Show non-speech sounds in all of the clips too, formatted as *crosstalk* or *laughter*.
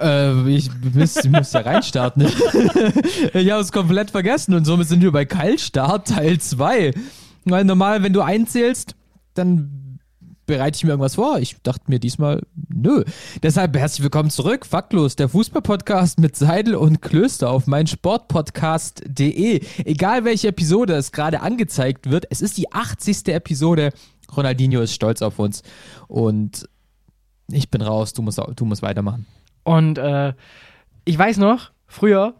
Äh, ich ich muss ja reinstarten. *laughs* ich habe es komplett vergessen und somit sind wir bei Kaltstart Teil 2. Weil normal, wenn du einzählst, dann bereite ich mir irgendwas vor. Ich dachte mir diesmal, nö. Deshalb herzlich willkommen zurück. Faktlos, der Fußballpodcast mit Seidel und Klöster auf meinsportpodcast.de. Egal welche Episode es gerade angezeigt wird, es ist die 80. Episode. Ronaldinho ist stolz auf uns. Und ich bin raus, du musst, du musst weitermachen. Und äh, ich weiß noch, früher,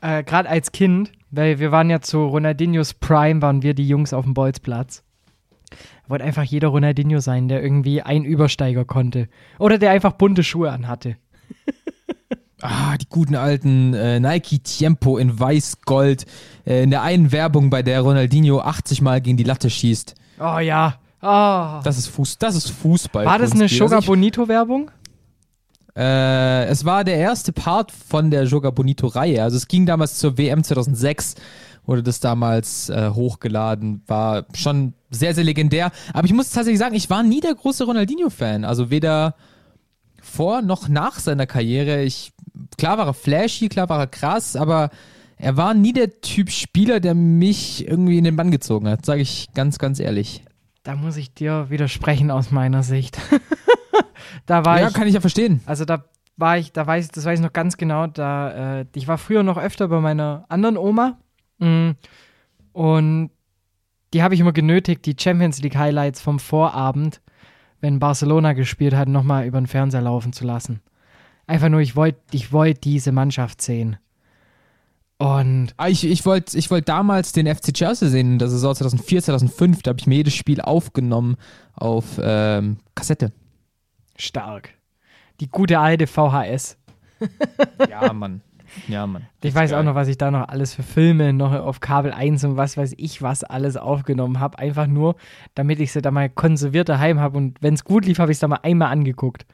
äh, gerade als Kind, weil wir waren ja zu Ronaldinhos Prime, waren wir die Jungs auf dem Bolzplatz. Wollte einfach jeder Ronaldinho sein, der irgendwie ein Übersteiger konnte. Oder der einfach bunte Schuhe anhatte. *laughs* Ah, die guten alten äh, Nike Tiempo in weiß-gold. Äh, in der einen Werbung, bei der Ronaldinho 80 Mal gegen die Latte schießt. Oh ja. Oh. Das ist, Fuß, das ist Fußball. War das eine Sugar Bonito Werbung? Äh, es war der erste Part von der Joga Bonito-Reihe. Also es ging damals zur WM 2006, wurde das damals äh, hochgeladen. War schon sehr, sehr legendär. Aber ich muss tatsächlich sagen, ich war nie der große Ronaldinho-Fan. Also weder vor noch nach seiner Karriere. Ich, klar war er flashy, klar war er krass, aber er war nie der Typ Spieler, der mich irgendwie in den Bann gezogen hat, sage ich ganz, ganz ehrlich. Da muss ich dir widersprechen aus meiner Sicht. *laughs* *laughs* da war ja, ich, kann ich ja verstehen. Also da war ich, da weiß, das weiß ich noch ganz genau. Da, äh, ich war früher noch öfter bei meiner anderen Oma mm, und die habe ich immer genötigt, die Champions League Highlights vom Vorabend, wenn Barcelona gespielt hat, nochmal über den Fernseher laufen zu lassen. Einfach nur, ich wollte ich wollt diese Mannschaft sehen. Und ah, ich, ich wollte ich wollt damals den FC Chelsea sehen, das ist auch 2004, 2005, da habe ich mir jedes Spiel aufgenommen auf ähm, Kassette. Stark. Die gute alte VHS. ja, Mann. Ja, Mann. Ich weiß geil. auch noch, was ich da noch alles für Filme noch auf Kabel 1 und was weiß ich was alles aufgenommen habe. Einfach nur, damit ich sie da mal konserviert daheim habe und wenn es gut lief, habe ich es da mal einmal angeguckt.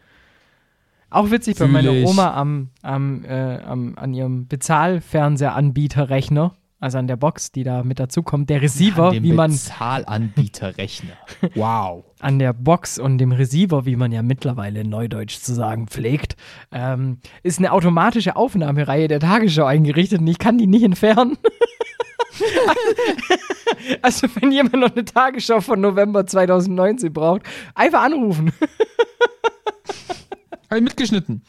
Auch witzig Fühl bei meiner. Oma am, am, äh, am, an ihrem Bezahlfernsehanbieterrechner also an der Box, die da mit dazu kommt, der Receiver, wie man. Zahlanbieterrechner. *laughs* Wow. An der Box und dem Receiver, wie man ja mittlerweile in Neudeutsch zu sagen pflegt, ähm, ist eine automatische Aufnahmereihe der Tagesschau eingerichtet und ich kann die nicht entfernen. *laughs* also, wenn jemand noch eine Tagesschau von November 2019 braucht, einfach anrufen. *laughs* Habe ich mitgeschnitten.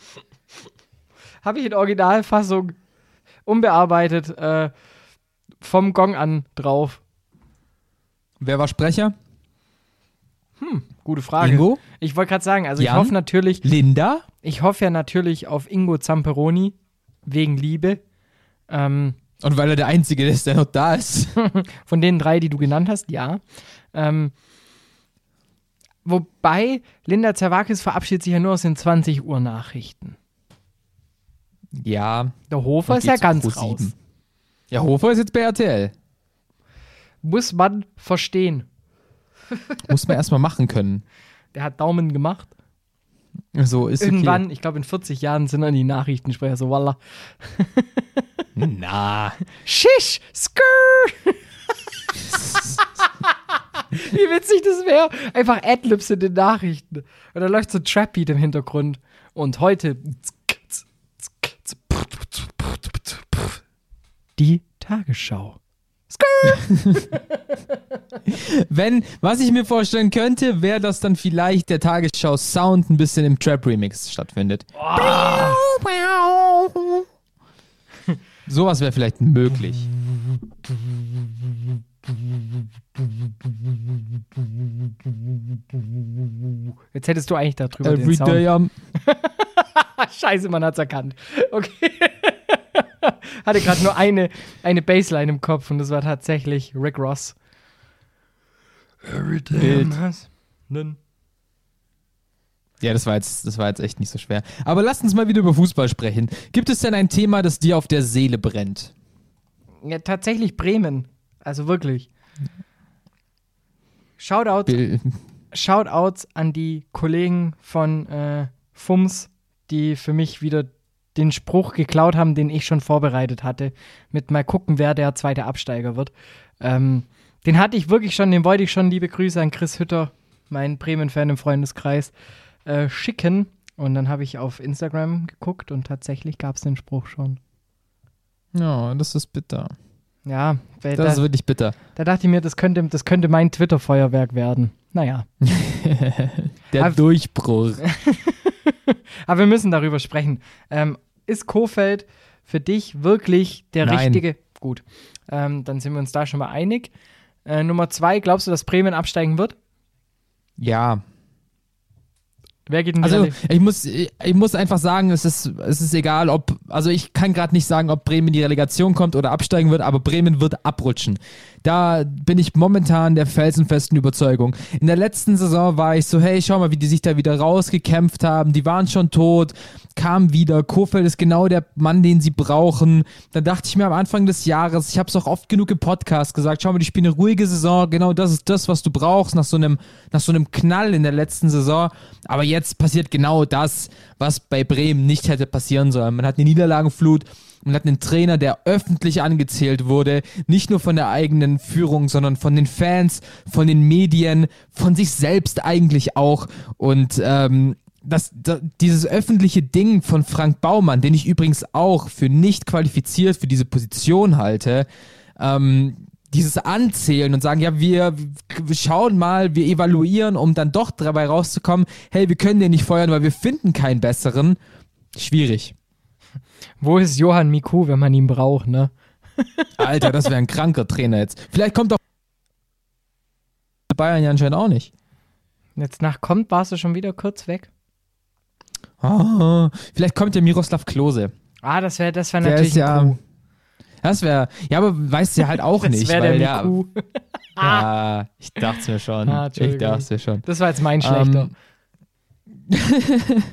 Habe ich in Originalfassung unbearbeitet. Äh, vom Gong an drauf. Wer war Sprecher? Hm, gute Frage. Ingo? Ich wollte gerade sagen, also Jan? ich hoffe natürlich. Linda? Ich hoffe ja natürlich auf Ingo Zamperoni wegen Liebe. Ähm, Und weil er der Einzige ist, der noch da ist. *laughs* Von den drei, die du genannt hast, ja. Ähm, wobei Linda Zerwakis verabschiedet sich ja nur aus den 20 Uhr Nachrichten. Ja. Der Hofer ist ja ganz raus. Ja, Hofer ist jetzt bei RTL. Muss man verstehen. *laughs* Muss man erstmal machen können. Der hat Daumen gemacht. So ist Irgendwann, okay. ich glaube in 40 Jahren sind dann die Nachrichtensprecher so, voila. *laughs* Na. Shish! Skrrr! *laughs* Wie witzig das wäre. Einfach Adlibs in den Nachrichten. Und da läuft so Trap-Beat im Hintergrund. Und heute die Tagesschau. *laughs* Wenn, was ich mir vorstellen könnte, wäre, dass dann vielleicht der Tagesschau-Sound ein bisschen im Trap-Remix stattfindet. Oh. Sowas wäre vielleicht möglich. Jetzt hättest du eigentlich darüber Every den Sound. Day I'm *laughs* Scheiße, man hat's erkannt. Okay. *laughs* Hatte gerade nur eine, eine Baseline im Kopf und das war tatsächlich Rick Ross. Every day Ja, das war, jetzt, das war jetzt echt nicht so schwer. Aber lasst uns mal wieder über Fußball sprechen. Gibt es denn ein Thema, das dir auf der Seele brennt? Ja, tatsächlich Bremen. Also wirklich. Shoutouts, Bill- Shoutouts an die Kollegen von äh, FUMS, die für mich wieder den Spruch geklaut haben, den ich schon vorbereitet hatte. Mit mal gucken, wer der zweite Absteiger wird. Ähm, den hatte ich wirklich schon, den wollte ich schon, liebe Grüße an Chris Hütter, mein Bremen-Fan im Freundeskreis, äh, schicken. Und dann habe ich auf Instagram geguckt und tatsächlich gab es den Spruch schon. Ja, das ist bitter. Ja, Das ist da, wirklich bitter. da dachte ich mir, das könnte, das könnte mein Twitter-Feuerwerk werden. Naja. *laughs* Der Aber- Durchbruch. *laughs* Aber wir müssen darüber sprechen. Ähm, ist Kofeld für dich wirklich der Nein. richtige? Gut, ähm, dann sind wir uns da schon mal einig. Äh, Nummer zwei, glaubst du, dass Bremen absteigen wird? Ja, Wer geht die Also Rele- ich muss, ich muss einfach sagen, es ist, es ist egal, ob, also ich kann gerade nicht sagen, ob Bremen in die Relegation kommt oder absteigen wird, aber Bremen wird abrutschen. Da bin ich momentan der felsenfesten Überzeugung. In der letzten Saison war ich so, hey, schau mal, wie die sich da wieder rausgekämpft haben. Die waren schon tot, kamen wieder. Kofeld ist genau der Mann, den sie brauchen. Dann dachte ich mir am Anfang des Jahres, ich habe es auch oft genug im Podcast gesagt, schau mal, die spielen eine ruhige Saison. Genau das ist das, was du brauchst nach so einem, nach so einem Knall in der letzten Saison. Aber jetzt passiert genau das, was bei Bremen nicht hätte passieren sollen. Man hat eine Niederlagenflut. Man hat einen Trainer, der öffentlich angezählt wurde, nicht nur von der eigenen Führung, sondern von den Fans, von den Medien, von sich selbst eigentlich auch. Und ähm, das, da, dieses öffentliche Ding von Frank Baumann, den ich übrigens auch für nicht qualifiziert für diese Position halte, ähm, dieses Anzählen und sagen, ja, wir schauen mal, wir evaluieren, um dann doch dabei rauszukommen, hey, wir können den nicht feuern, weil wir finden keinen besseren. Schwierig. Wo ist Johann Miku, wenn man ihn braucht, ne? Alter, das wäre ein kranker Trainer jetzt. Vielleicht kommt doch Bayern ja anscheinend auch nicht. Jetzt nach kommt, warst du schon wieder kurz weg. Ah, vielleicht kommt ja Miroslav Klose. Ah, das wäre das wär Der natürlich ist ja- ein Coup. Das wäre, ja, aber weißt du ja halt auch Das nicht, wäre weil der ja, Miku. *laughs* ja, ich dachte es mir schon. Ah, ich dachte es mir schon. Das war jetzt mein schlechter. Ähm, *laughs*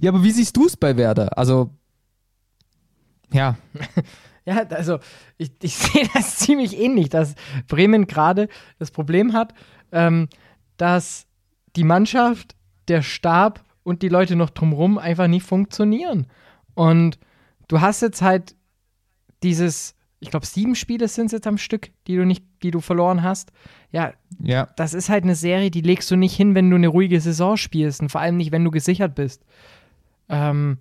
ja, aber wie siehst du es bei Werder? Also, ja, *laughs* Ja, also ich, ich *laughs* sehe das ziemlich ähnlich, dass Bremen gerade das Problem hat, ähm, dass die Mannschaft, der Stab und die Leute noch drumherum einfach nicht funktionieren. Und du hast jetzt halt dieses, ich glaube, sieben Spiele sind es jetzt am Stück, die du nicht, die du verloren hast. Ja, ja, das ist halt eine Serie, die legst du nicht hin, wenn du eine ruhige Saison spielst und vor allem nicht, wenn du gesichert bist. Ähm,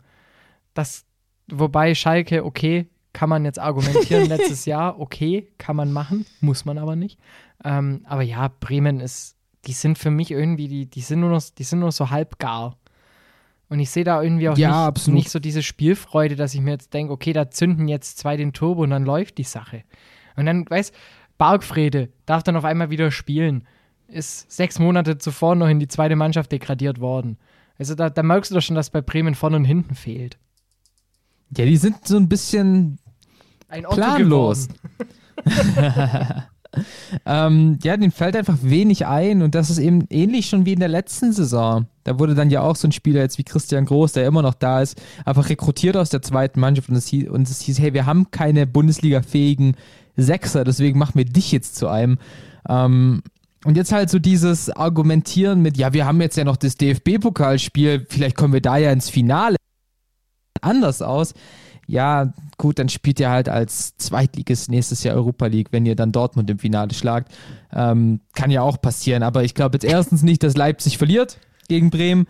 das, wobei Schalke, okay, kann man jetzt argumentieren, *laughs* letztes Jahr, okay, kann man machen, muss man aber nicht. Ähm, aber ja, Bremen ist, die sind für mich irgendwie, die, die sind nur noch, die sind nur so halb gar. Und ich sehe da irgendwie auch Ja, nicht, nicht so diese Spielfreude, dass ich mir jetzt denke, okay, da zünden jetzt zwei den Turbo und dann läuft die Sache. Und dann, weißt Bargfrede darf dann auf einmal wieder spielen. Ist sechs Monate zuvor noch in die zweite Mannschaft degradiert worden. Also da, da merkst du doch schon, dass bei Bremen vorne und hinten fehlt. ja, die sind so ein bisschen Ein Otto planlos. *laughs* ähm, ja, denen fällt einfach wenig ein und das ist eben ähnlich schon wie in der letzten Saison. Da wurde dann ja auch so ein Spieler jetzt wie Christian Groß, der immer noch da ist, einfach rekrutiert aus der zweiten Mannschaft und es hieß, und es hieß hey, wir haben keine Bundesliga-fähigen Sechser, deswegen machen wir dich jetzt zu einem. Ähm, und jetzt halt so dieses Argumentieren mit, ja, wir haben jetzt ja noch das DFB-Pokalspiel, vielleicht kommen wir da ja ins Finale anders aus. Ja, gut, dann spielt ihr halt als Zweitligist nächstes Jahr Europa League, wenn ihr dann Dortmund im Finale schlagt. Ähm, kann ja auch passieren, aber ich glaube jetzt erstens nicht, dass Leipzig verliert gegen Bremen.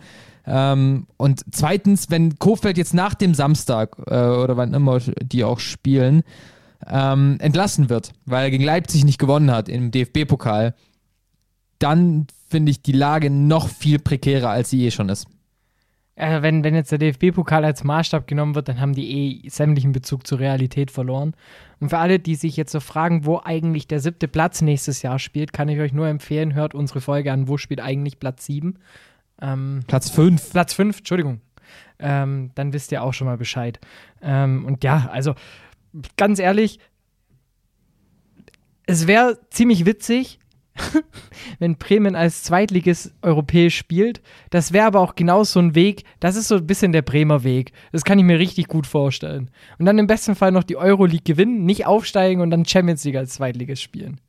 Ähm, und zweitens, wenn Kofeld jetzt nach dem Samstag äh, oder wann immer die auch spielen, ähm, entlassen wird, weil er gegen Leipzig nicht gewonnen hat im DFB-Pokal, dann finde ich die Lage noch viel prekärer, als sie eh schon ist. Äh, wenn, wenn jetzt der DFB-Pokal als Maßstab genommen wird, dann haben die eh sämtlichen Bezug zur Realität verloren. Und für alle, die sich jetzt so fragen, wo eigentlich der siebte Platz nächstes Jahr spielt, kann ich euch nur empfehlen, hört unsere Folge an, wo spielt eigentlich Platz sieben. Ähm, Platz 5. Platz 5, Entschuldigung. Ähm, dann wisst ihr auch schon mal Bescheid. Ähm, und ja, also ganz ehrlich, es wäre ziemlich witzig, *laughs* wenn Bremen als Zweitliges europäisch spielt. Das wäre aber auch genau so ein Weg, das ist so ein bisschen der Bremer Weg. Das kann ich mir richtig gut vorstellen. Und dann im besten Fall noch die Euroleague gewinnen, nicht aufsteigen und dann Champions League als Zweitliges spielen.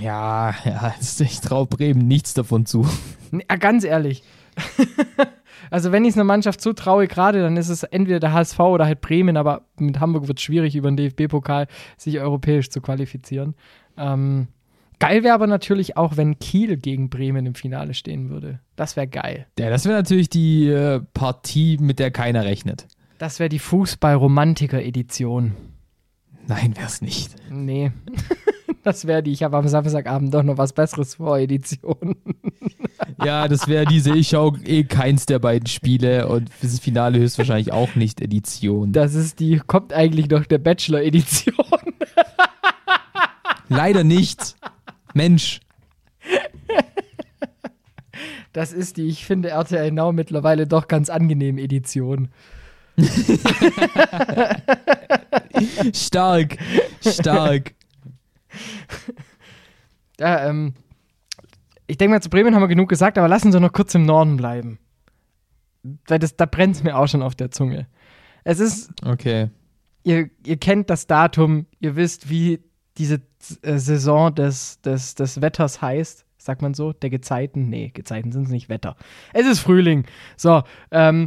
Ja, ja, ich traue Bremen nichts davon zu. Ja, ganz ehrlich. *laughs* also wenn ich es einer Mannschaft zutraue gerade, dann ist es entweder der HSV oder halt Bremen, aber mit Hamburg wird es schwierig, über den DFB-Pokal sich europäisch zu qualifizieren. Ähm, geil wäre aber natürlich auch, wenn Kiel gegen Bremen im Finale stehen würde. Das wäre geil. Ja, das wäre natürlich die äh, Partie, mit der keiner rechnet. Das wäre die Fußball-Romantiker-Edition. Nein, wäre es nicht. Nee. *laughs* Das wäre die, ich habe am Samstagabend doch noch was Besseres vor, Edition. *laughs* Ja, das wäre diese, ich schaue eh keins der beiden Spiele und das Finale höchstwahrscheinlich auch nicht Edition. Das ist die, kommt eigentlich noch der Bachelor-Edition. Leider nicht. Mensch. Das ist die, ich finde RTL Now mittlerweile doch ganz angenehm Edition. *laughs* stark, stark. *laughs* Ja, ähm, ich denke mal, zu Bremen haben wir genug gesagt, aber lassen Sie noch kurz im Norden bleiben. Weil das, da brennt es mir auch schon auf der Zunge. Es ist. Okay. Ihr, ihr kennt das Datum, ihr wisst, wie diese Saison des, des, des Wetters heißt. Sagt man so? Der Gezeiten? Nee, Gezeiten sind es nicht Wetter. Es ist Frühling. So. Ähm,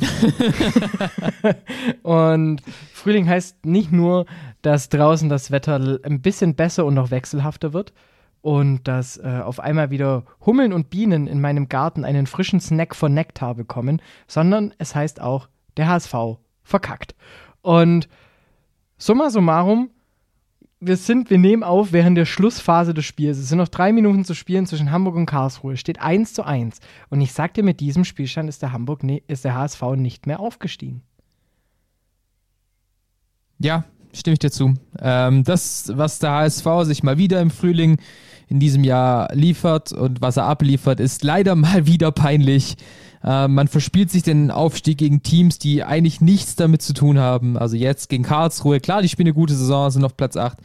*laughs* *laughs* und Frühling heißt nicht nur, dass draußen das Wetter ein bisschen besser und noch wechselhafter wird und dass äh, auf einmal wieder Hummeln und Bienen in meinem Garten einen frischen Snack von Nektar bekommen, sondern es heißt auch, der HSV verkackt. Und summa summarum wir sind, wir nehmen auf während der Schlussphase des Spiels. Es sind noch drei Minuten zu spielen zwischen Hamburg und Karlsruhe. Steht 1 zu 1. Und ich sagte, mit diesem Spielstand ist der Hamburg, ist der HSV nicht mehr aufgestiegen. Ja, stimme ich dir zu. Ähm, das, was der HSV sich mal wieder im Frühling in diesem Jahr liefert und was er abliefert, ist leider mal wieder peinlich. Äh, man verspielt sich den Aufstieg gegen Teams, die eigentlich nichts damit zu tun haben. Also jetzt gegen Karlsruhe, klar, die spielen eine gute Saison, sind auf Platz 8.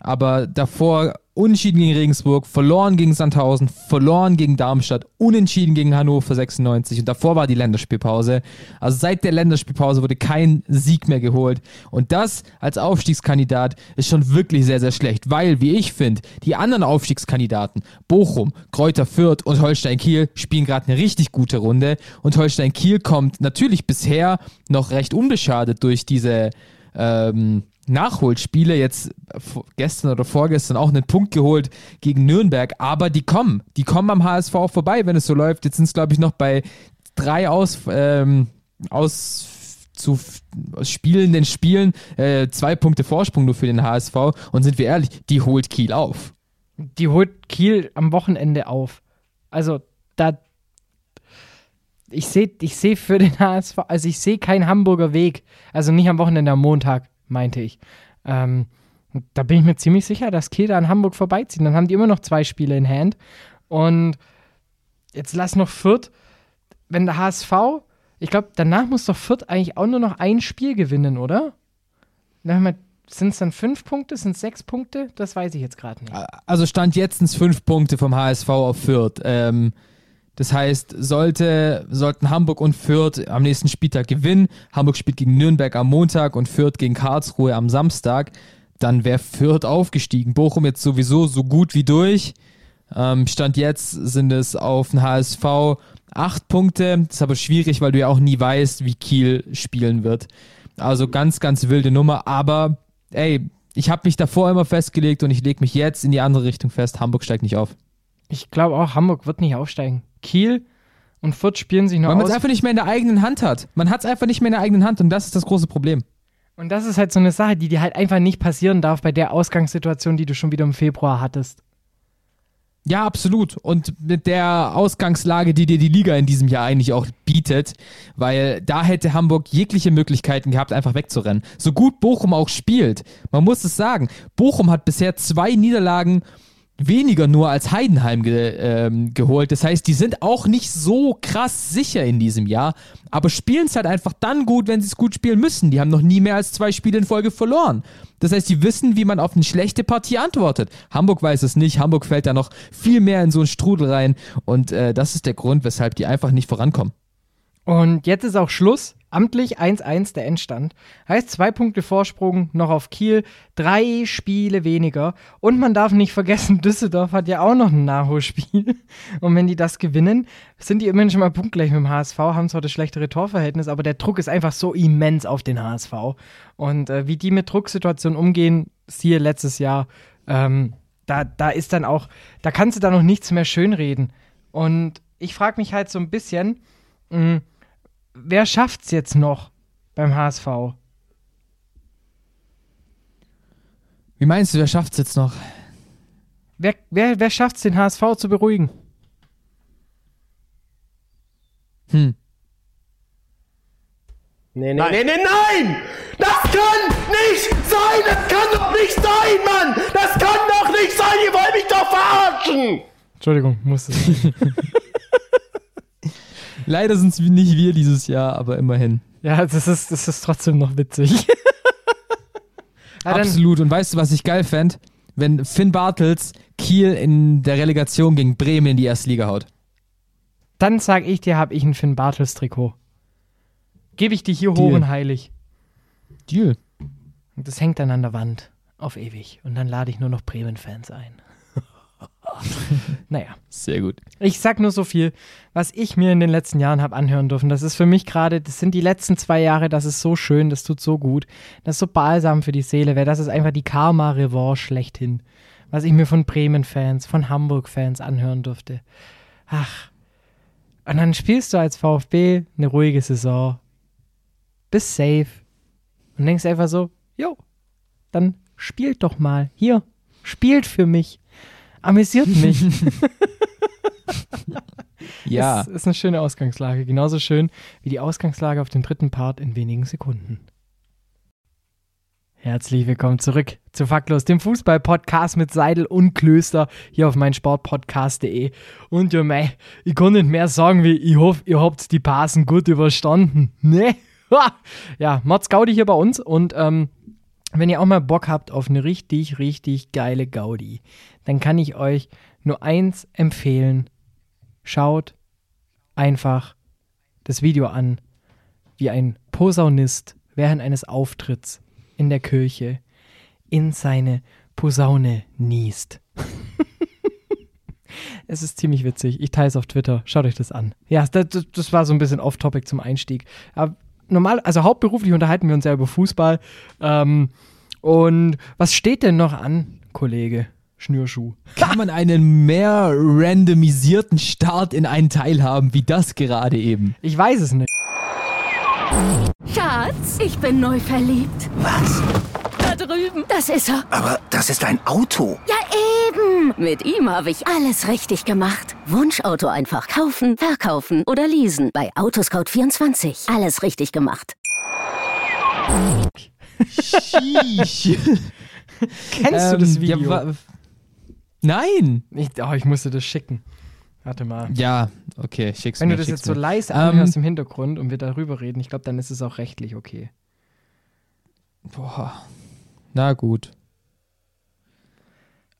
Aber davor unentschieden gegen Regensburg, verloren gegen Sandhausen, verloren gegen Darmstadt, unentschieden gegen Hannover 96 und davor war die Länderspielpause. Also seit der Länderspielpause wurde kein Sieg mehr geholt. Und das als Aufstiegskandidat ist schon wirklich sehr, sehr schlecht, weil, wie ich finde, die anderen Aufstiegskandidaten, Bochum, Kräuter Fürth und Holstein Kiel spielen gerade eine richtig gute Runde. Und Holstein Kiel kommt natürlich bisher noch recht unbeschadet durch diese ähm, Nachholspiele, jetzt gestern oder vorgestern auch einen Punkt geholt gegen Nürnberg, aber die kommen, die kommen am HSV auch vorbei, wenn es so läuft. Jetzt sind es, glaube ich, noch bei drei aus, ähm, aus zu spielenden Spielen äh, zwei Punkte Vorsprung nur für den HSV und sind wir ehrlich, die holt Kiel auf. Die holt Kiel am Wochenende auf. Also da ich sehe ich seh für den HSV, also ich sehe keinen Hamburger Weg. Also nicht am Wochenende, am Montag meinte ich. Ähm, da bin ich mir ziemlich sicher, dass Kiel da an Hamburg vorbeizieht. Dann haben die immer noch zwei Spiele in Hand. Und jetzt lass noch Fürth, wenn der HSV, ich glaube, danach muss doch Fürth eigentlich auch nur noch ein Spiel gewinnen, oder? Sind es dann fünf Punkte? Sind es sechs Punkte? Das weiß ich jetzt gerade nicht. Also stand jetzt fünf Punkte vom HSV auf Fürth. Ähm, das heißt, sollte, sollten Hamburg und Fürth am nächsten Spieltag gewinnen, Hamburg spielt gegen Nürnberg am Montag und Fürth gegen Karlsruhe am Samstag, dann wäre Fürth aufgestiegen. Bochum jetzt sowieso so gut wie durch. Ähm, Stand jetzt sind es auf den HSV acht Punkte. Das ist aber schwierig, weil du ja auch nie weißt, wie Kiel spielen wird. Also ganz, ganz wilde Nummer. Aber ey, ich habe mich davor immer festgelegt und ich lege mich jetzt in die andere Richtung fest. Hamburg steigt nicht auf. Ich glaube auch, Hamburg wird nicht aufsteigen. Kiel und Fürth spielen sich noch Weil man es einfach nicht mehr in der eigenen Hand hat. Man hat es einfach nicht mehr in der eigenen Hand und das ist das große Problem. Und das ist halt so eine Sache, die dir halt einfach nicht passieren darf bei der Ausgangssituation, die du schon wieder im Februar hattest. Ja, absolut. Und mit der Ausgangslage, die dir die Liga in diesem Jahr eigentlich auch bietet, weil da hätte Hamburg jegliche Möglichkeiten gehabt, einfach wegzurennen. So gut Bochum auch spielt, man muss es sagen, Bochum hat bisher zwei Niederlagen weniger nur als Heidenheim ge, ähm, geholt. Das heißt, die sind auch nicht so krass sicher in diesem Jahr, aber spielen es halt einfach dann gut, wenn sie es gut spielen müssen. Die haben noch nie mehr als zwei Spiele in Folge verloren. Das heißt, die wissen, wie man auf eine schlechte Partie antwortet. Hamburg weiß es nicht. Hamburg fällt da noch viel mehr in so einen Strudel rein. Und äh, das ist der Grund, weshalb die einfach nicht vorankommen. Und jetzt ist auch Schluss. Amtlich 1-1 der Endstand. Heißt zwei Punkte Vorsprung noch auf Kiel, drei Spiele weniger. Und man darf nicht vergessen, *laughs* Düsseldorf hat ja auch noch ein Nachholspiel. *laughs* Und wenn die das gewinnen, sind die immerhin schon mal punktgleich mit dem HSV, haben zwar das schlechtere Torverhältnis, aber der Druck ist einfach so immens auf den HSV. Und äh, wie die mit Drucksituationen umgehen, siehe letztes Jahr, ähm, da, da ist dann auch, da kannst du da noch nichts mehr schönreden. Und ich frage mich halt so ein bisschen, mh, wer schafft's jetzt noch beim HSV? Wie meinst du, wer schafft's jetzt noch? Wer, wer, wer schafft's, den HSV zu beruhigen? Hm. Nee, nee, nein. nee, nee, nein! Das kann nicht sein! Das kann doch nicht sein, Mann! Das kann doch nicht sein! Ihr wollt mich doch verarschen! Entschuldigung, musste es. *laughs* Leider sind es nicht wir dieses Jahr, aber immerhin. Ja, das ist, das ist trotzdem noch witzig. *laughs* ja, Absolut. Und weißt du, was ich geil fände? Wenn Finn Bartels Kiel in der Relegation gegen Bremen in die erste Liga haut. Dann sag ich dir, habe ich ein Finn Bartels Trikot. Gebe ich dir hier Deal. hoch und heilig. Deal. Und das hängt dann an der Wand. Auf ewig. Und dann lade ich nur noch Bremen-Fans ein. *laughs* naja. Sehr gut. Ich sag nur so viel, was ich mir in den letzten Jahren habe anhören dürfen. Das ist für mich gerade, das sind die letzten zwei Jahre, das ist so schön, das tut so gut. Das ist so balsam für die Seele, weil das ist einfach die Karma-Revanche schlechthin. Was ich mir von Bremen-Fans, von Hamburg-Fans anhören durfte. Ach. Und dann spielst du als VfB eine ruhige Saison. Bist safe. Und denkst einfach so, jo, dann spielt doch mal. Hier, spielt für mich amüsiert mich. *laughs* ja. Ist, ist eine schöne Ausgangslage. Genauso schön wie die Ausgangslage auf dem dritten Part in wenigen Sekunden. Herzlich willkommen zurück zu Faktlos, dem Fußball-Podcast mit Seidel und Klöster hier auf meinsportpodcast.de. Und ja, mei, ich kann nicht mehr sagen, wie ich hoffe, ihr habt die Passen gut überstanden. Ne? ja, Mats Gaudi hier bei uns und ähm, wenn ihr auch mal Bock habt auf eine richtig, richtig geile Gaudi, dann kann ich euch nur eins empfehlen. Schaut einfach das Video an, wie ein Posaunist während eines Auftritts in der Kirche in seine Posaune niest. *laughs* es ist ziemlich witzig. Ich teile es auf Twitter. Schaut euch das an. Ja, das, das war so ein bisschen off-topic zum Einstieg. Aber normal, also hauptberuflich unterhalten wir uns ja über Fußball. Ähm, und was steht denn noch an, Kollege? Schnürschuh. Kann man einen mehr randomisierten Start in einen Teil haben, wie das gerade eben? Ich weiß es nicht. Schatz, ich bin neu verliebt. Was? Da drüben. Das ist er. Aber das ist ein Auto. Ja, eben. Mit ihm habe ich alles richtig gemacht. Wunschauto einfach kaufen, verkaufen oder leasen. Bei Autoscout24. Alles richtig gemacht. Sheesh. *laughs* Kennst du das ähm, Video? Ja, Nein! Ich, oh, ich musste das schicken. Warte mal. Ja, okay, schick's Wenn mir. du das jetzt so leise anhörst um, im Hintergrund und wir darüber reden, ich glaube, dann ist es auch rechtlich okay. Boah. Na gut.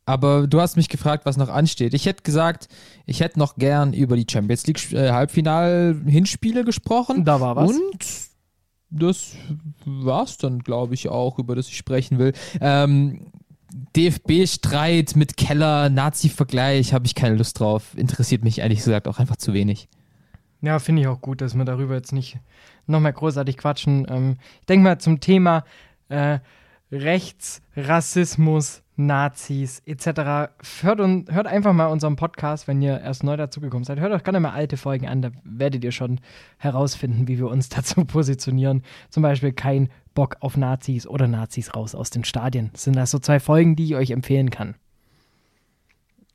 Aber du hast mich gefragt, was noch ansteht. Ich hätte gesagt, ich hätte noch gern über die Champions League äh, Halbfinal-Hinspiele gesprochen. Da war was. Und das war's dann, glaube ich, auch, über das ich sprechen will. Ähm, DFB-Streit mit Keller, Nazi-Vergleich, habe ich keine Lust drauf. Interessiert mich ehrlich gesagt auch einfach zu wenig. Ja, finde ich auch gut, dass wir darüber jetzt nicht nochmal großartig quatschen. Ähm, ich denke mal zum Thema äh, Rechts, Rassismus, Nazis etc. Hört, und, hört einfach mal unseren Podcast, wenn ihr erst neu dazugekommen seid. Hört euch gerne mal alte Folgen an, da werdet ihr schon herausfinden, wie wir uns *laughs* dazu positionieren. Zum Beispiel kein Bock auf Nazis oder Nazis raus aus den Stadien. Das sind das so zwei Folgen, die ich euch empfehlen kann.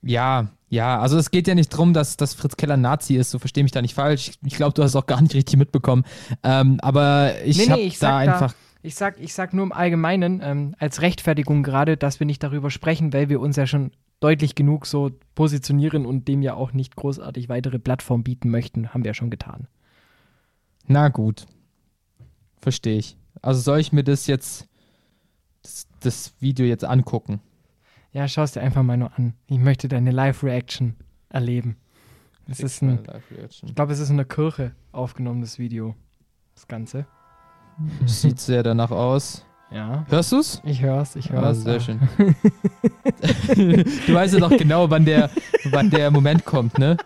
Ja, ja, also es geht ja nicht darum, dass, dass Fritz Keller Nazi ist, so verstehe mich da nicht falsch. Ich glaube, du hast es auch gar nicht richtig mitbekommen. Ähm, aber ich nee, habe nee, da einfach. Da, ich sag, ich sag nur im Allgemeinen, ähm, als Rechtfertigung gerade, dass wir nicht darüber sprechen, weil wir uns ja schon deutlich genug so positionieren und dem ja auch nicht großartig weitere Plattform bieten möchten, haben wir ja schon getan. Na gut. Verstehe ich. Also soll ich mir das jetzt, das, das Video jetzt angucken? Ja, schau es dir einfach mal nur an. Ich möchte deine Live-Reaction erleben. Es ist ein, ich glaube, es ist in der Kirche aufgenommen, das Video. Das Ganze. *laughs* Sieht sehr danach aus. Ja. Hörst du's? Ich hör's, ich Ah, hör's. sehr schön. *laughs* du weißt ja doch genau, wann der, wann der Moment kommt, ne?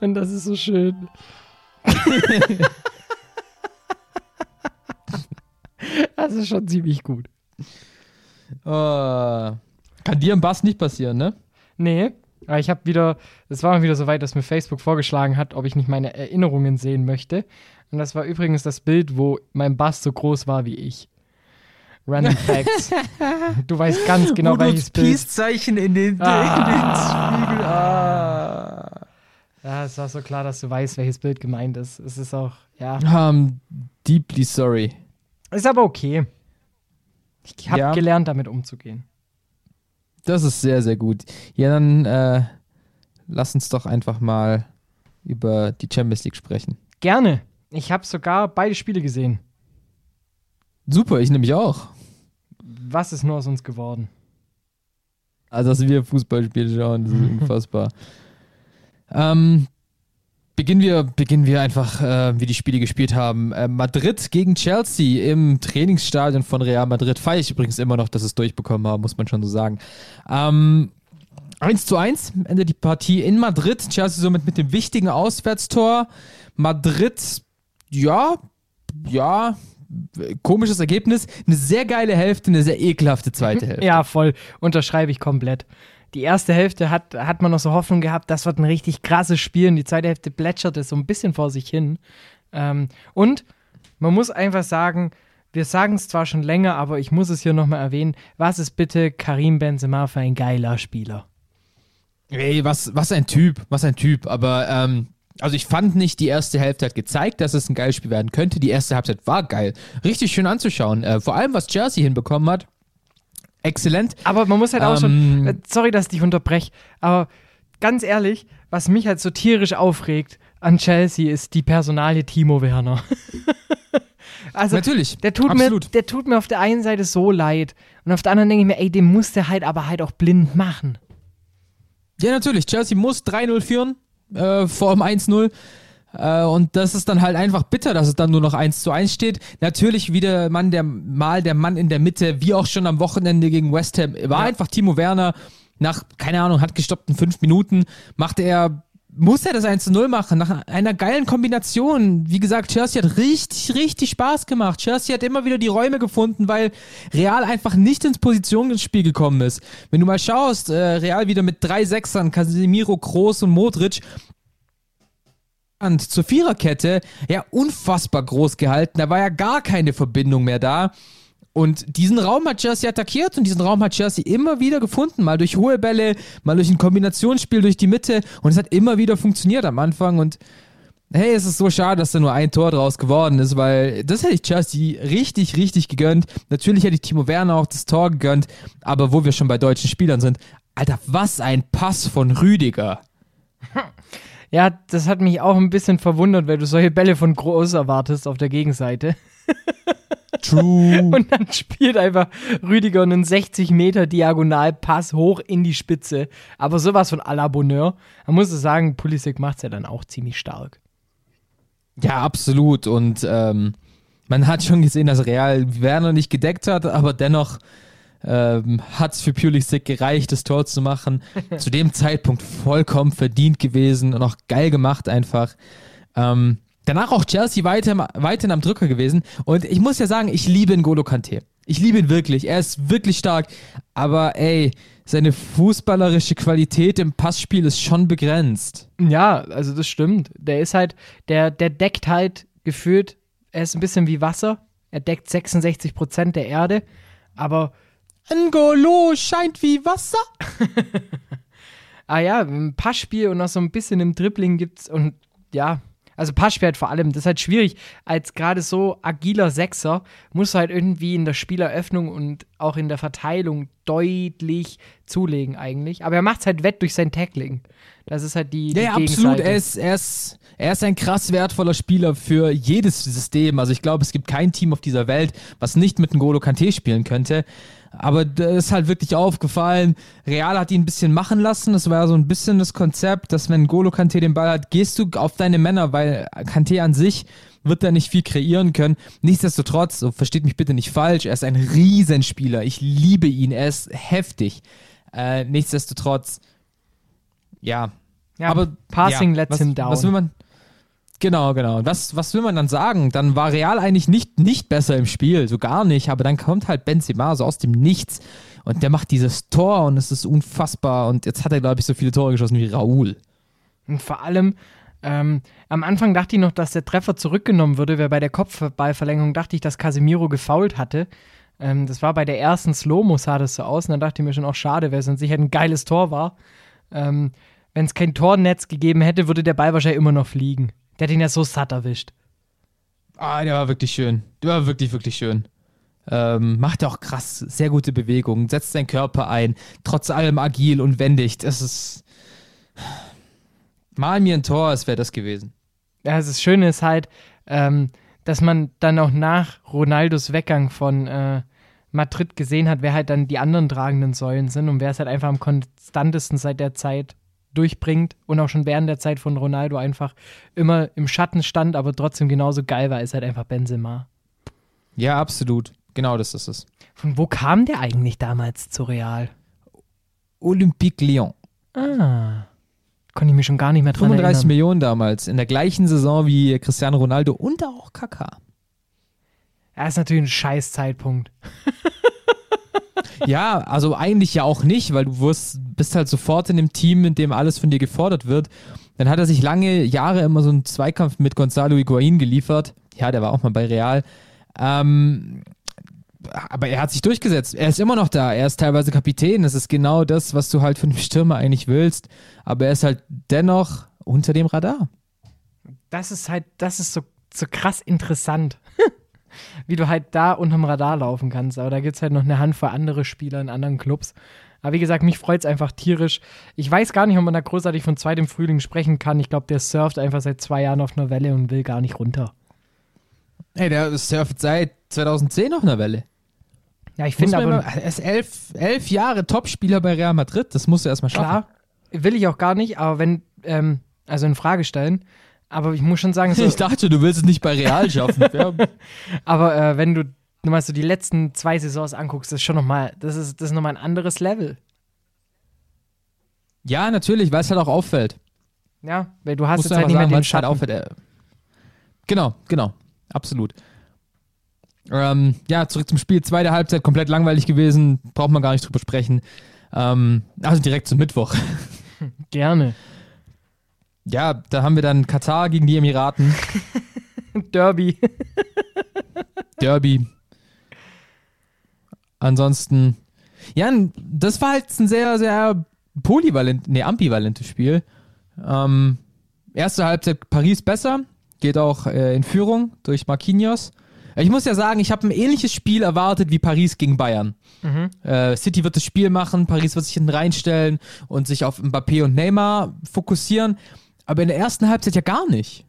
Und das ist so schön. *laughs* das ist schon ziemlich gut. Oh. Kann dir im Bass nicht passieren, ne? Nee, aber ich habe wieder, es war mal wieder so weit, dass mir Facebook vorgeschlagen hat, ob ich nicht meine Erinnerungen sehen möchte. Und das war übrigens das Bild, wo mein Bass so groß war wie ich. Random Facts. *laughs* du weißt ganz genau, welches Bild. Peace-Zeichen in den, Ah. in den Spiegel. Ah. Ja, es war so klar, dass du weißt, welches Bild gemeint ist. Es ist auch, ja. I'm deeply sorry. Ist aber okay. Ich habe Ja. gelernt, damit umzugehen. Das ist sehr, sehr gut. Ja, dann äh, lass uns doch einfach mal über die Champions League sprechen. Gerne. Ich habe sogar beide Spiele gesehen. Super, ich nämlich auch. Was ist nur aus uns geworden? Also, dass wir Fußballspiele schauen, das ist *laughs* unfassbar. ähm, beginnen, wir, beginnen wir einfach, äh, wie die Spiele gespielt haben. Äh, Madrid gegen Chelsea im Trainingsstadion von Real Madrid. Feiere ich übrigens immer noch, dass es durchbekommen haben, muss man schon so sagen. Ähm, 1 zu 1, Ende die Partie in Madrid. Chelsea somit mit dem wichtigen Auswärtstor. Madrid, ja, ja, komisches Ergebnis. Eine sehr geile Hälfte, eine sehr ekelhafte zweite *laughs* Hälfte. Ja, voll. Unterschreibe ich komplett. Die erste Hälfte hat, hat man noch so Hoffnung gehabt, das wird ein richtig krasses Spiel. Und die zweite Hälfte plätscherte so ein bisschen vor sich hin. Ähm, und man muss einfach sagen, wir sagen es zwar schon länger, aber ich muss es hier nochmal erwähnen. Was ist bitte Karim Benzema für ein geiler Spieler? Ey, was, was ein Typ, was ein Typ. Aber, ähm, also ich fand nicht, die erste Hälfte hat gezeigt, dass es ein geiles Spiel werden könnte. Die erste Halbzeit war geil. Richtig schön anzuschauen. Äh, vor allem, was Chelsea hinbekommen hat. Exzellent. Aber man muss halt auch schon, Ähm. äh, sorry, dass ich dich unterbreche, aber ganz ehrlich, was mich halt so tierisch aufregt an Chelsea ist die Personalie Timo Werner. *laughs* also, Natürlich, Der tut, mir, der tut mir auf der einen Seite so leid und auf der anderen denke ich mir, ey, den muss der halt aber halt auch blind machen. Ja, natürlich. Chelsea muss 3-0 führen äh, vor dem 1-0. Äh, und das ist dann halt einfach bitter, dass es dann nur noch 1 zu 1 steht. Natürlich wieder Mann der, mal der Mann in der Mitte, wie auch schon am Wochenende gegen West Ham, war einfach Timo Werner. Nach, keine Ahnung, hat gestoppt in fünf Minuten, macht er, muss er das 1 zu 0 machen, nach einer geilen Kombination. Wie gesagt, Chelsea hat richtig, richtig Spaß gemacht. Chelsea hat immer wieder die Räume gefunden, weil Real einfach nicht ins Positionsspiel gekommen ist. Wenn du mal schaust, äh, Real wieder mit drei Sechsern, Casemiro, Kroos und Modric, und zur Viererkette, ja, unfassbar groß gehalten. Da war ja gar keine Verbindung mehr da. Und diesen Raum hat Chelsea attackiert und diesen Raum hat Chelsea immer wieder gefunden. Mal durch hohe Bälle, mal durch ein Kombinationsspiel durch die Mitte. Und es hat immer wieder funktioniert am Anfang. Und hey, es ist so schade, dass da nur ein Tor draus geworden ist, weil das hätte ich Chelsea richtig, richtig gegönnt. Natürlich hätte ich Timo Werner auch das Tor gegönnt. Aber wo wir schon bei deutschen Spielern sind, Alter, was ein Pass von Rüdiger. *laughs* Ja, das hat mich auch ein bisschen verwundert, weil du solche Bälle von Groß erwartest auf der Gegenseite. True. *laughs* Und dann spielt einfach Rüdiger einen 60 Meter Diagonalpass hoch in die Spitze. Aber sowas von à la Bonheur. Man muss sagen, Pulisic macht es ja dann auch ziemlich stark. Ja, absolut. Und ähm, man hat schon gesehen, dass Real Werner nicht gedeckt hat, aber dennoch ähm, hat es für Pulisic gereicht, das Tor zu machen. *laughs* Zu dem Zeitpunkt vollkommen verdient gewesen und auch geil gemacht einfach. Ähm, danach auch Chelsea weiter, weiterhin am Drücker gewesen. Und ich muss ja sagen, ich liebe N'Golo Kante. Ich liebe ihn wirklich. Er ist wirklich stark. Aber ey, seine fußballerische Qualität im Passspiel ist schon begrenzt. Ja, also das stimmt. Der ist halt, der, der deckt halt gefühlt, er ist ein bisschen wie Wasser. Er deckt 66 Prozent der Erde. Aber N'Golo scheint wie Wasser. *laughs* Ah ja, im Passspiel und auch so ein bisschen im Dribbling gibt's und ja, Also Passspiel halt vor allem. Das ist halt schwierig. Als gerade so agiler Sechser musst du halt irgendwie in der Spieleröffnung und auch in der Verteilung deutlich zulegen eigentlich. Aber er macht es halt wett durch sein Tackling. Das ist halt die, die Ja, absolut. Er ist, er, ist, er ist ein krass wertvoller Spieler für jedes System. Also ich glaube, es gibt kein Team auf dieser Welt, was nicht mit N'Golo Kanté spielen könnte. Aber da ist halt wirklich aufgefallen, Real hat ihn ein bisschen machen lassen. Das war ja so ein bisschen das Konzept, dass wenn N'Golo Kanté den Ball hat, gehst du auf deine Männer, weil Kanté an sich wird da nicht viel kreieren können. Nichtsdestotrotz, so versteht mich bitte nicht falsch, er ist ein Riesenspieler. Ich liebe ihn, er ist heftig. Äh, nichtsdestotrotz, ja. Ja, aber Passing ja, lets was, him down. Was will man? Genau, genau. Was, was will man dann sagen? Dann war Real eigentlich nicht, nicht besser im Spiel, so gar nicht. Aber dann kommt halt Benzema so aus dem Nichts und der macht dieses Tor und es ist unfassbar. Und jetzt hat er, glaube ich, so viele Tore geschossen wie Raúl. Und vor allem, ähm, am Anfang dachte ich noch, dass der Treffer zurückgenommen würde, weil bei der Kopfballverlängerung dachte ich, dass Casemiro gefoult hatte. Ähm, das war bei der ersten Slow-Mo sah das so aus und dann dachte ich mir schon auch schade, weil es an sich halt ein geiles Tor war. Ähm, Wenn es kein Tornetz gegeben hätte, würde der Ball wahrscheinlich immer noch fliegen. Der hat ihn ja so satt erwischt. Ah, der war wirklich schön. Der war wirklich, wirklich schön. Ähm, macht auch krass, sehr gute Bewegungen, setzt seinen Körper ein, trotz allem agil und wendig. Das ist. Mal mir ein Tor, es wäre das gewesen. Ja, das Schöne ist halt, ähm, dass man dann auch nach Ronaldos Weggang von äh, Madrid gesehen hat, wer halt dann die anderen tragenden Säulen sind und wer es halt einfach am konstantesten seit der Zeit durchbringt und auch schon während der Zeit von Ronaldo einfach immer im Schatten stand, aber trotzdem genauso geil war, ist halt einfach Benzema. Ja, absolut. Genau das ist es. Von wo kam der eigentlich damals zu Real? Olympique Lyon. Ah. Konnte ich mir schon gar nicht mehr dran 35 erinnern. Millionen damals, in der gleichen Saison wie Cristiano Ronaldo und auch Kaká. Ja, ist natürlich ein scheiß Zeitpunkt. *laughs* Ja, also eigentlich ja auch nicht, weil du wirst, bist halt sofort in dem Team, in dem alles von dir gefordert wird. Dann hat er sich lange Jahre immer so einen Zweikampf mit Gonzalo Higuain geliefert. Ja, der war auch mal bei Real. Ähm, aber er hat sich durchgesetzt. Er ist immer noch da. Er ist teilweise Kapitän. Das ist genau das, was du halt von einem Stürmer eigentlich willst. Aber er ist halt dennoch unter dem Radar. Das ist halt, das ist so, so krass interessant. Wie du halt da unterm Radar laufen kannst. Aber da gibt es halt noch eine Handvoll andere Spieler in anderen Clubs. Aber wie gesagt, mich freut es einfach tierisch. Ich weiß gar nicht, ob man da großartig von zweitem Frühling sprechen kann. Ich glaube, der surft einfach seit zwei Jahren auf einer Welle und will gar nicht runter. Ey, der surft seit 2010 auf einer Welle. Ja, ich finde aber, immer- er ist elf, elf Jahre Topspieler bei Real Madrid. Das musst du erstmal schaffen. klar, will ich auch gar nicht, aber wenn, ähm, also in Frage stellen. Aber ich muss schon sagen, so, Ich dachte, du willst es nicht bei Real schaffen. *laughs* Aber äh, wenn du mal so die letzten zwei Saisons anguckst, das ist schon nochmal, das ist, das ist nochmal ein anderes Level. ja, natürlich, weil es halt auch auffällt. Ja, weil du hast Musst jetzt du halt nicht mehr sagen, den weil es halt Schatten. auffällt. äh. Genau, genau. Absolut. Ähm, ja, zurück zum Spiel. Zweite Halbzeit komplett langweilig gewesen. Braucht man gar nicht drüber sprechen. Ähm, also direkt zum Mittwoch. Gerne. Ja, da haben wir dann Katar gegen die Emiraten. *laughs* Derby. Derby. Ansonsten, ja, das war halt ein sehr, sehr polyvalent, nee, ambivalentes Spiel. Ähm, erste Halbzeit Paris besser, geht auch äh, in Führung durch Marquinhos. Ich muss ja sagen, ich habe ein ähnliches Spiel erwartet wie Paris gegen Bayern. Äh, City wird das Spiel machen, Paris wird sich hinten reinstellen und sich auf Mbappé und Neymar fokussieren. Aber in der ersten Halbzeit ja gar nicht.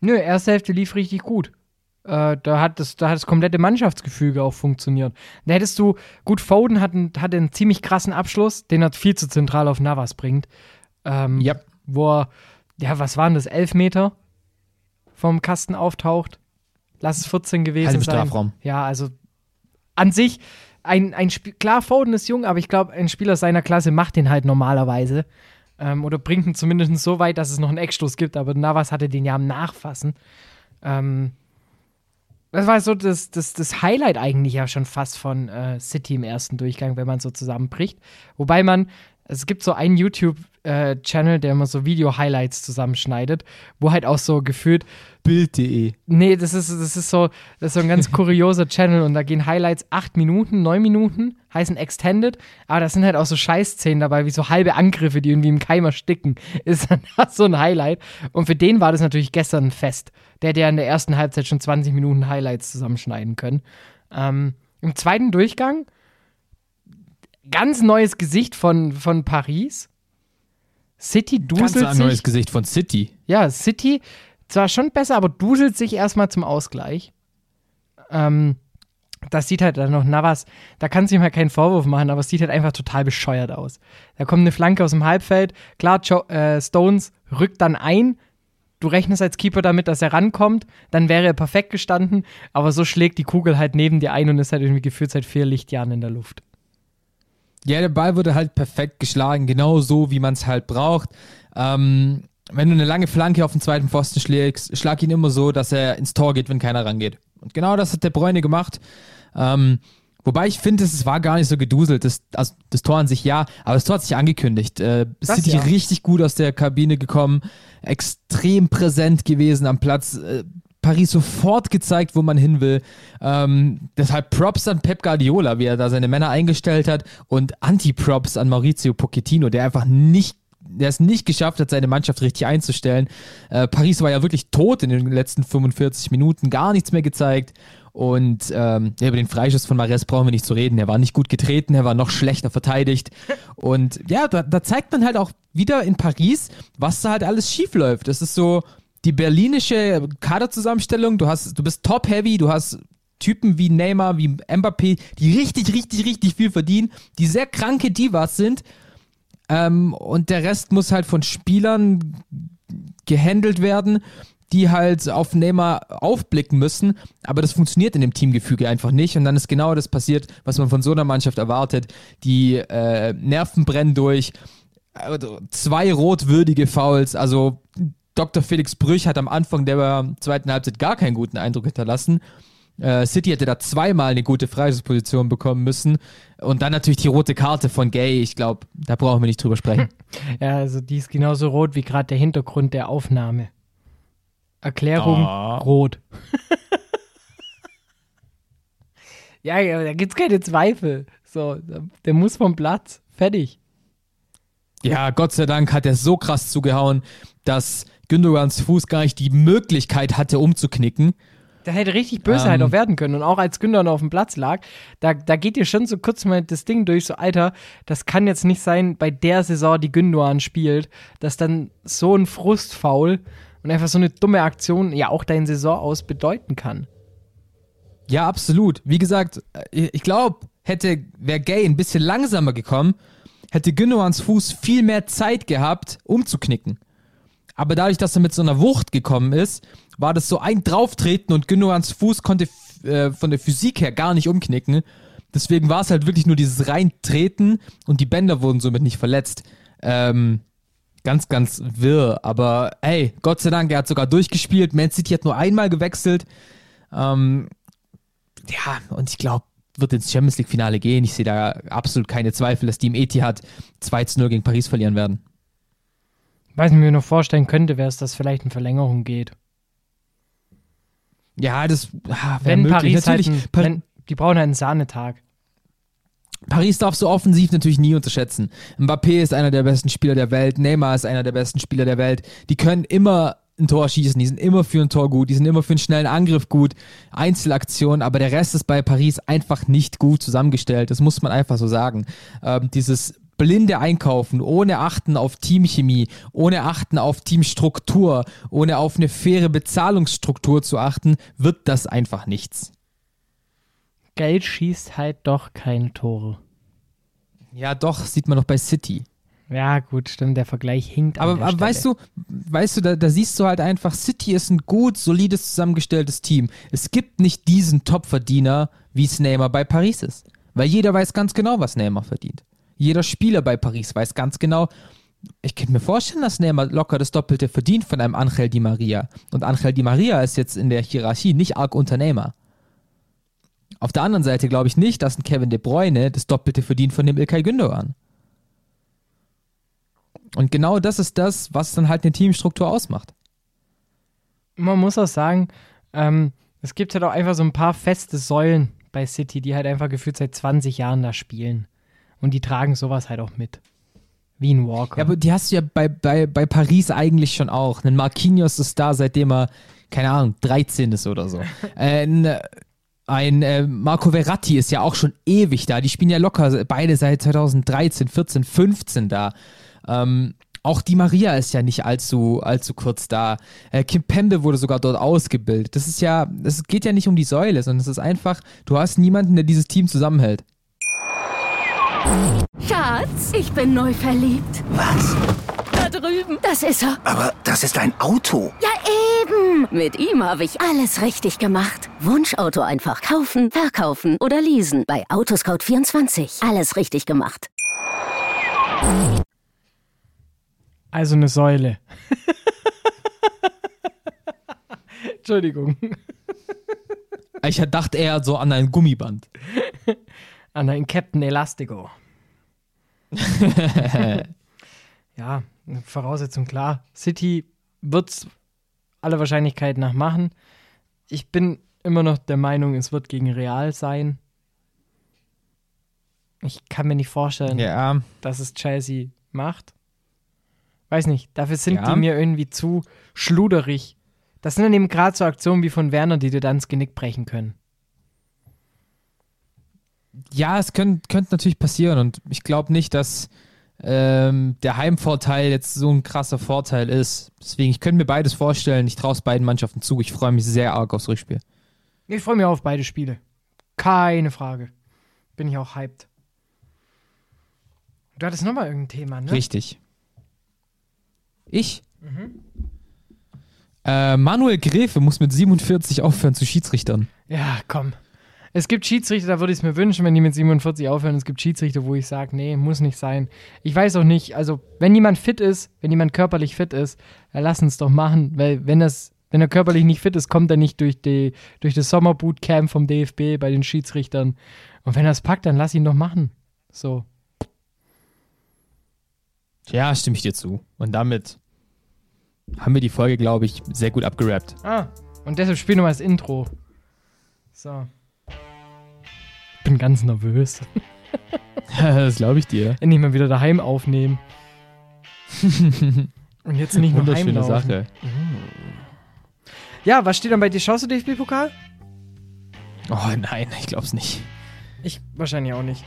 Nö, erste Hälfte lief richtig gut. Äh, da, hat das, da hat das komplette Mannschaftsgefüge auch funktioniert. Da hättest du, gut, Foden hat einen, hatte einen ziemlich krassen Abschluss, den er viel zu zentral auf Navas bringt. Ähm, Ja. Wo er, ja, was waren das, elf Meter vom Kasten auftaucht. Lass es 14 gewesen Halb sein. Strafraum. Ja, also an sich, ein, ein Spiel, klar, Foden ist jung, aber ich glaube, ein Spieler seiner Klasse macht den halt normalerweise. Ähm, oder bringt ihn zumindest so weit, dass es noch einen Eckstoß gibt, aber Navas hatte den ja am Nachfassen. Ähm, das war so das, das, das Highlight eigentlich ja schon fast von äh, City im ersten Durchgang, wenn man so zusammenbricht. Wobei man, es gibt so ein YouTube, äh, Channel, der immer so Video-Highlights zusammenschneidet, wo halt auch so gefühlt Bild.de. Nee, das ist, das ist so, das ist so ein ganz *laughs* kurioser Channel und da gehen Highlights acht Minuten, neun Minuten, heißen Extended, aber da sind halt auch so Scheißszenen dabei, wie so halbe Angriffe, die irgendwie im Keim ersticken. *laughs* Ist dann *laughs* so ein Highlight. Und für den war das natürlich gestern ein Fest. Der, der in der ersten Halbzeit schon 20 Minuten Highlights zusammenschneiden können. Ähm, Im zweiten Durchgang ganz neues Gesicht von, von Paris. City Ganz duselt ein sich. neues Gesicht von City. Ja, City zwar schon besser, aber duselt sich erstmal zum Ausgleich. Ähm, das sieht halt dann noch Navas, da kannst du ihm halt keinen Vorwurf machen, aber es sieht halt einfach total bescheuert aus. Da kommt eine Flanke aus dem Halbfeld, klar, jo äh, Stones rückt dann ein, du rechnest als Keeper damit, dass er rankommt, dann wäre er perfekt gestanden, aber so schlägt die Kugel halt neben dir ein und ist halt irgendwie gefühlt seit vier Lichtjahren in der Luft. Ja, der Ball wurde halt perfekt geschlagen, genau so, wie man es halt braucht. Ähm, wenn du eine lange Flanke auf den zweiten Pfosten schlägst, schlag ihn immer so, dass er ins Tor geht, wenn keiner rangeht. Und genau das hat der Bräune gemacht. Ähm, wobei ich finde, es war gar nicht so geduselt. Das, also das Tor an sich ja, aber das Tor hat sich angekündigt. Äh, Das City ja. richtig gut aus der Kabine gekommen, extrem präsent gewesen am Platz. Äh, Paris sofort gezeigt, wo man hin will. Ähm, deshalb Props an Pep Guardiola, wie er da seine Männer eingestellt hat und Anti-Props an Maurizio Pochettino, der einfach nicht der es nicht geschafft hat, seine Mannschaft richtig einzustellen. Äh, Paris war ja wirklich tot in den letzten 45 Minuten, gar nichts mehr gezeigt. Und ähm, ja, über den Freischuss von Mares brauchen wir nicht zu reden. Er war nicht gut getreten, er war noch schlechter verteidigt. *laughs* Und ja, da, da zeigt man halt auch wieder in Paris, was da halt alles schief läuft. Das ist so die berlinische Kaderzusammenstellung. Du hast, du bist top-heavy, du hast Typen wie Neymar, wie Mbappé, die richtig, richtig, richtig viel verdienen, die sehr kranke Divas sind. Ähm, und der Rest muss halt von Spielern gehandelt werden, die halt auf Neymar aufblicken müssen. Aber das funktioniert in dem Teamgefüge einfach nicht. Und dann ist genau das passiert, was man von so einer Mannschaft erwartet. Die äh, Nerven brennen durch. Also, Zwei rotwürdige Fouls. Also Dr. Felix Brüch hat am Anfang der zweiten Halbzeit gar keinen guten Eindruck hinterlassen. Äh, City hätte da zweimal eine gute Freischussposition bekommen müssen. Und dann natürlich die rote Karte von Gay. Ich glaube, da brauchen wir nicht drüber sprechen. *laughs* Ja, also die ist genauso rot wie gerade der Hintergrund der Aufnahme. Erklärung Ah. rot. *laughs* ja, ja, da gibt's keine Zweifel. So, der muss vom Platz. Fertig. Ja, Gott sei Dank hat er so krass zugehauen, dass Gündogans Fuß gar nicht die Möglichkeit hatte, umzuknicken. Da hätte richtig böse Ähm. halt auch werden können. Und auch als noch auf dem Platz lag, da, da geht dir schon so kurz mal das Ding durch, so, Alter, das kann jetzt nicht sein, bei der Saison, die Gündogan spielt, dass dann so ein Frustfaul und einfach so eine dumme Aktion ja auch dein Saison aus bedeuten kann. Ja, absolut. Wie gesagt, äh, ich glaube, hätte, wäre Gay ein bisschen langsamer gekommen, hätte Gündogans Fuß viel mehr Zeit gehabt, umzuknicken. Aber dadurch, dass er mit so einer Wucht gekommen ist, war das so ein Drauftreten und Gündogans Fuß konnte äh, von der Physik her gar nicht umknicken. Deswegen war es halt wirklich nur dieses Reintreten und die Bänder wurden somit nicht verletzt. Ähm, ganz, ganz wirr. Aber ey, Gott sei Dank, er hat sogar durchgespielt. Man City hat nur einmal gewechselt. Ähm, ja, und ich glaube, wird ins Champions League-Finale gehen. Ich sehe da absolut keine Zweifel, dass die im Etihad 2 zu 0 gegen Paris verlieren werden. Weiß nicht, wie ich mir noch vorstellen könnte, wäre es, dass vielleicht in Verlängerung geht. Ja, das ah, Wenn möglich. Paris halt, Natürlich, ein, Pa- wenn, die brauchen halt einen Sahnetag. Paris darf so offensiv natürlich nie unterschätzen. Mbappé ist einer der besten Spieler der Welt, Neymar ist einer der besten Spieler der Welt. Die können immer ein Tor schießen, die sind immer für ein Tor gut, die sind immer für einen schnellen Angriff gut, Einzelaktionen, aber der Rest ist bei Paris einfach nicht gut zusammengestellt. Das muss man einfach so sagen. Ähm, dieses blinde Einkaufen, ohne Achten auf Teamchemie, ohne Achten auf Teamstruktur, ohne auf eine faire Bezahlungsstruktur zu achten, wird das einfach nichts. Geld schießt halt doch keine Tore. Ja, doch, sieht man noch bei City. Ja, gut, stimmt, der Vergleich hinkt. Aber, aber weißt du, weißt du, da, da siehst du halt einfach, City ist ein gut, solides, zusammengestelltes Team. Es gibt nicht diesen Topverdiener, wie es Neymar bei Paris ist. Weil jeder weiß ganz genau, was Neymar verdient. Jeder Spieler bei Paris weiß ganz genau, ich könnte mir vorstellen, dass Neymar locker das Doppelte verdient von einem Angel Di Maria. Und Angel Di Maria ist jetzt in der Hierarchie nicht arg unter Neymar. Auf der anderen Seite glaube ich nicht, dass ein Kevin De Bruyne das Doppelte verdient von dem Ilkay Gündogan. Und genau das ist das, was dann halt eine Teamstruktur ausmacht. Man muss auch sagen, ähm, es gibt halt auch einfach so ein paar feste Säulen bei City, die halt einfach gefühlt seit 20 Jahren da spielen. Und die tragen sowas halt auch mit. Wie ein Walker. Ja, aber die hast du ja bei, bei, bei Paris eigentlich schon auch. Ein Marquinhos ist da, seitdem er, keine Ahnung, 13 ist oder so. *laughs* ein ein äh, Marco Verratti ist ja auch schon ewig da. Die spielen ja locker beide seit 2013, 14, 15 da. Ähm, auch die Maria ist ja nicht allzu, allzu kurz da. Äh, Kim Pembe wurde sogar dort ausgebildet. Das ist ja, es geht ja nicht um die Säule, sondern es ist einfach, du hast niemanden, der dieses Team zusammenhält. Schatz, ich bin neu verliebt. Was? Da drüben. Das ist er. Aber das ist ein Auto. Ja, eben. Mit ihm habe ich alles richtig gemacht. Wunschauto einfach kaufen, verkaufen oder leasen. Bei Autoscout24. Alles richtig gemacht. Also eine Säule. *laughs* Entschuldigung. Ich dachte eher so an ein Gummiband. *laughs* An ein Captain Elastico. *laughs* ja, Voraussetzung klar. City wird es aller Wahrscheinlichkeit nach machen. Ich bin immer noch der Meinung, es wird gegen Real sein. Ich kann mir nicht vorstellen, Ja, dass es Chelsea macht. Weiß nicht, dafür sind Ja. die mir irgendwie zu schluderig. Das sind dann eben gerade so Aktionen wie von Werner, die dir dann das Genick brechen können. Ja, es könnte könnt natürlich passieren und ich glaube nicht, dass ähm, der Heimvorteil jetzt so ein krasser Vorteil ist. Deswegen, ich könnte mir beides vorstellen. Ich traue es beiden Mannschaften zu. Ich freue mich sehr arg aufs Rückspiel. Ich freue mich auf beide Spiele. Keine Frage. Bin ich auch hyped. Du hattest nochmal irgendein Thema, ne? Richtig. Ich? Äh, Manuel Gräfe muss mit 47 aufhören zu Schiedsrichtern. Ja, komm. Es gibt Schiedsrichter, da würde ich es mir wünschen, wenn die mit 47 aufhören. Es gibt Schiedsrichter, wo ich sage, nee, muss nicht sein. Ich weiß auch nicht, also wenn jemand fit ist, wenn jemand körperlich fit ist, dann lass uns doch machen, weil wenn das, wenn er körperlich nicht fit ist, kommt er nicht durch, die, durch das Sommerbootcamp vom DFB bei den Schiedsrichtern. Und wenn er es packt, dann lass ihn doch machen. So. Ja, stimme ich dir zu. Und damit haben wir die Folge, glaube ich, sehr gut abgerappt. Ah, und deshalb spielen wir mal das Intro. So. Bin ganz nervös. *laughs* das glaube ich dir. Endlich mal wieder daheim aufnehmen. *laughs* Und jetzt nicht nur Wunderschöne heimlaufen. Sache. Ja, was steht dann bei dir? Schaust du DFB-Pokal? Oh nein, ich glaube es nicht. Ich wahrscheinlich auch nicht.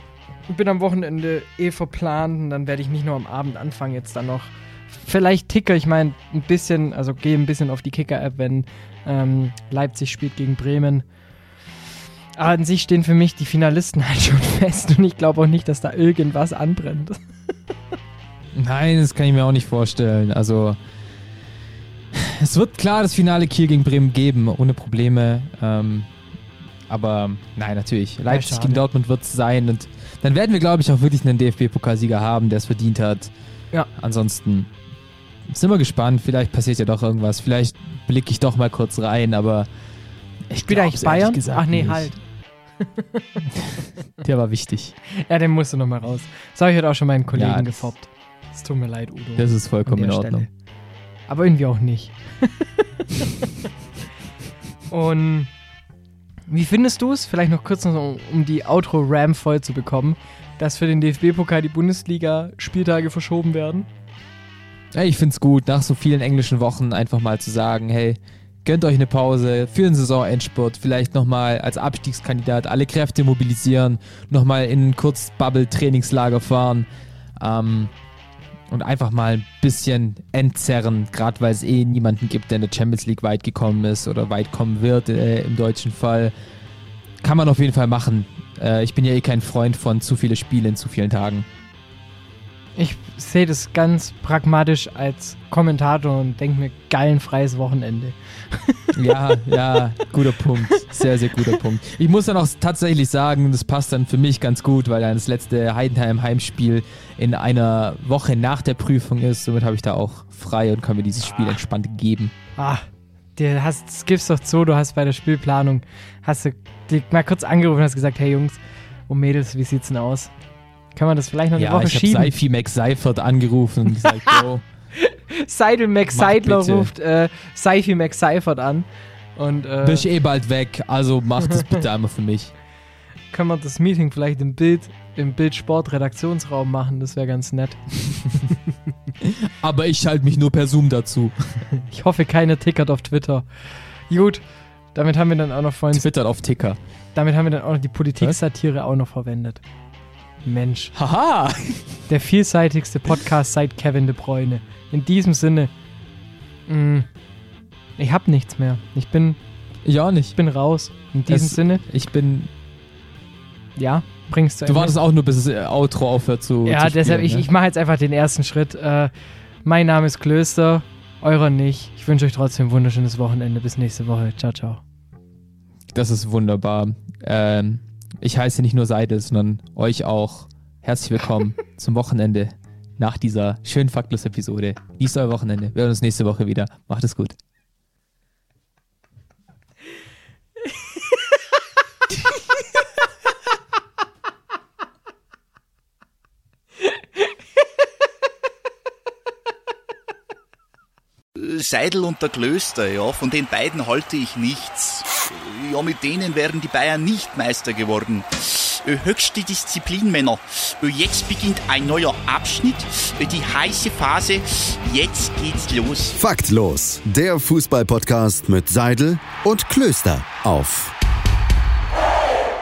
Ich bin am Wochenende eh verplant und dann werde ich nicht nur am Abend anfangen, jetzt dann noch. Vielleicht Ticker, ich meine, ein bisschen, also gehe ein bisschen auf die Kicker-App, wenn ähm, Leipzig spielt gegen Bremen. Aber an sich stehen für mich die Finalisten *laughs* halt schon fest und ich glaube auch nicht, dass da irgendwas anbrennt. Nein, das kann ich mir auch nicht vorstellen. Also, es wird klar das Finale Kiel gegen Bremen geben, ohne Probleme. Ähm, aber nein, natürlich. Leipzig schade. gegen Dortmund wird es sein. Und dann werden wir, glaube ich, auch wirklich einen DFB-Pokalsieger haben, der es verdient hat. Ja. Ansonsten sind wir gespannt. Vielleicht passiert ja doch irgendwas. Vielleicht blicke ich doch mal kurz rein, aber. Ich Spielt eigentlich Bayern? Ach nee, nicht. halt. *laughs* Der war wichtig. Ja, den musst du nochmal raus. Das habe ich heute auch schon meinen Kollegen Ja, das- gefoppt. Es tut mir leid, Udo. Das ist vollkommen in Ordnung. Stelle. Aber irgendwie auch nicht. *laughs* Und wie findest du es, vielleicht noch kurz noch, um die Outro-Ram voll zu bekommen, dass für den DFB-Pokal die Bundesliga-Spieltage verschoben werden? Ja, ich find's gut, nach so vielen englischen Wochen einfach mal zu sagen, hey, gönnt euch eine Pause für den Saisonendspurt, vielleicht nochmal als Abstiegskandidat alle Kräfte mobilisieren, nochmal in ein Kurz-Bubble-Trainingslager fahren ähm, und einfach mal ein bisschen entzerren, gerade weil es eh niemanden gibt, der in der Champions League weit gekommen ist oder weit kommen wird äh, im deutschen Fall. Kann man auf jeden Fall machen. Äh, ich bin ja eh kein Freund von zu viele Spiele in zu vielen Tagen. Ich sehe das ganz pragmatisch als Kommentator und denke mir, geil, ein freies Wochenende. *laughs* Ja, ja, guter Punkt. Sehr, sehr guter Punkt. Ich muss dann auch tatsächlich sagen, das passt dann für mich ganz gut, weil dann das letzte Heidenheim-Heimspiel in einer Woche nach der Prüfung ist. Somit habe ich da auch frei und kann mir dieses Spiel entspannt geben. Ah, dir hast, das gibst doch zu, du hast bei der Spielplanung, hast du mal kurz angerufen und hast gesagt, hey Jungs und Mädels, wie sieht's denn aus? Kann man das vielleicht noch eine Ja, Woche ich habe schieben? Seifi Max Seifert angerufen und gesagt, *laughs* Bro, Seidel Max Seidler ruft äh, Seifi Max Seifert an. Und äh, bin ich eh bald weg, also mach das bitte einmal für mich. *laughs* können wir das Meeting vielleicht im Bild, im Bildsport-Redaktionsraum machen. Das wäre ganz nett. *laughs* Aber ich schalte mich nur per Zoom dazu. Ich hoffe, keiner tickert auf Twitter. Gut, damit haben wir dann auch noch vorhin, Twittert auf Ticker. damit haben wir dann auch noch die Politik-Satire auch noch verwendet. Mensch, Haha! der vielseitigste Podcast seit Kevin de Bruyne. In diesem Sinne, mh, ich hab nichts mehr. Ich bin, Ich auch ich nicht. bin raus. In diesem Es- Sinne, Ich bin. ja, bringst du Du wartest auch nur, bis das Outro aufhört zu. Ja, zu deshalb, spielen, ich, ne? ich mache jetzt einfach den ersten Schritt. Äh, mein Name ist Klöster, eurer nicht. Ich wünsche euch trotzdem ein wunderschönes Wochenende. Bis nächste Woche. Ciao, ciao. Das ist wunderbar. Ähm, ich heiße nicht nur Seidel, sondern euch auch. Herzlich willkommen *laughs* zum Wochenende nach dieser schönen Faktlos-Episode. Genießt euer Wochenende. Wir hören uns nächste Woche wieder. Macht es gut. Seidel und der Klöster, ja, von den beiden halte ich nichts. Ja, mit denen wären die Bayern nicht Meister geworden. Höchste Disziplin, Männer. Jetzt beginnt ein neuer Abschnitt, die heiße Phase. Jetzt geht's los. Faktlos, der Fußballpodcast mit Seidel und Klöster auf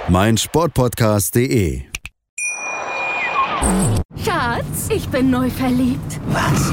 meinsportpodcast.de. Schatz, ich bin neu verliebt. Was?